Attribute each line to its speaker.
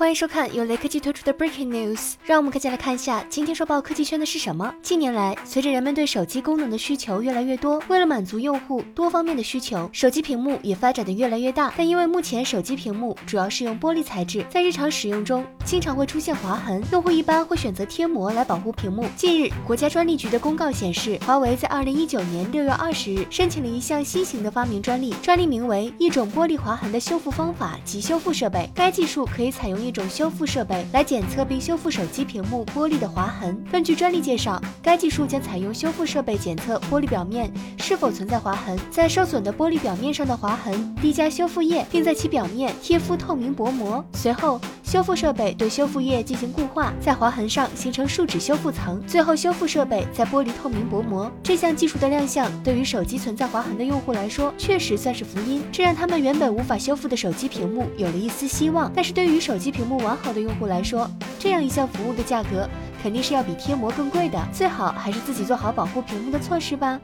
Speaker 1: 欢迎收看由雷科技推出的 Breaking News，让我们赶紧来看一下今天说爆科技圈的是什么。近年来，随着人们对手机功能的需求越来越多，为了满足用户多方面的需求，手机屏幕也发展的越来越大。但因为目前手机屏幕主要是用玻璃材质，在日常使用中经常会出现划痕，用户一般会选择贴膜来保护屏幕。近日，国家专利局的公告显示，华为在二零一九年六月二十日申请了一项新型的发明专利，专利名为一种玻璃划痕的修复方法及修复设备。该技术可以采用一种用修复设备来检测并修复手机屏幕玻璃的划痕。根据专利介绍，该技术将采用修复设备检测玻璃表面是否存在划痕，在受损的玻璃表面上的划痕滴加修复液，并在其表面贴敷透明薄膜。随后，修复设备对修复液进行固化，在划痕上形成树脂修复层。最后，修复设备在剥离透明薄膜。这项技术的亮相，对于手机存在划痕的用户来说，确实算是福音。这让他们原本无法修复的手机屏幕有了一丝希望。但是对于手机，屏幕完好的用户来说，这样一项服务的价格肯定是要比贴膜更贵的，最好还是自己做好保护屏幕的措施吧。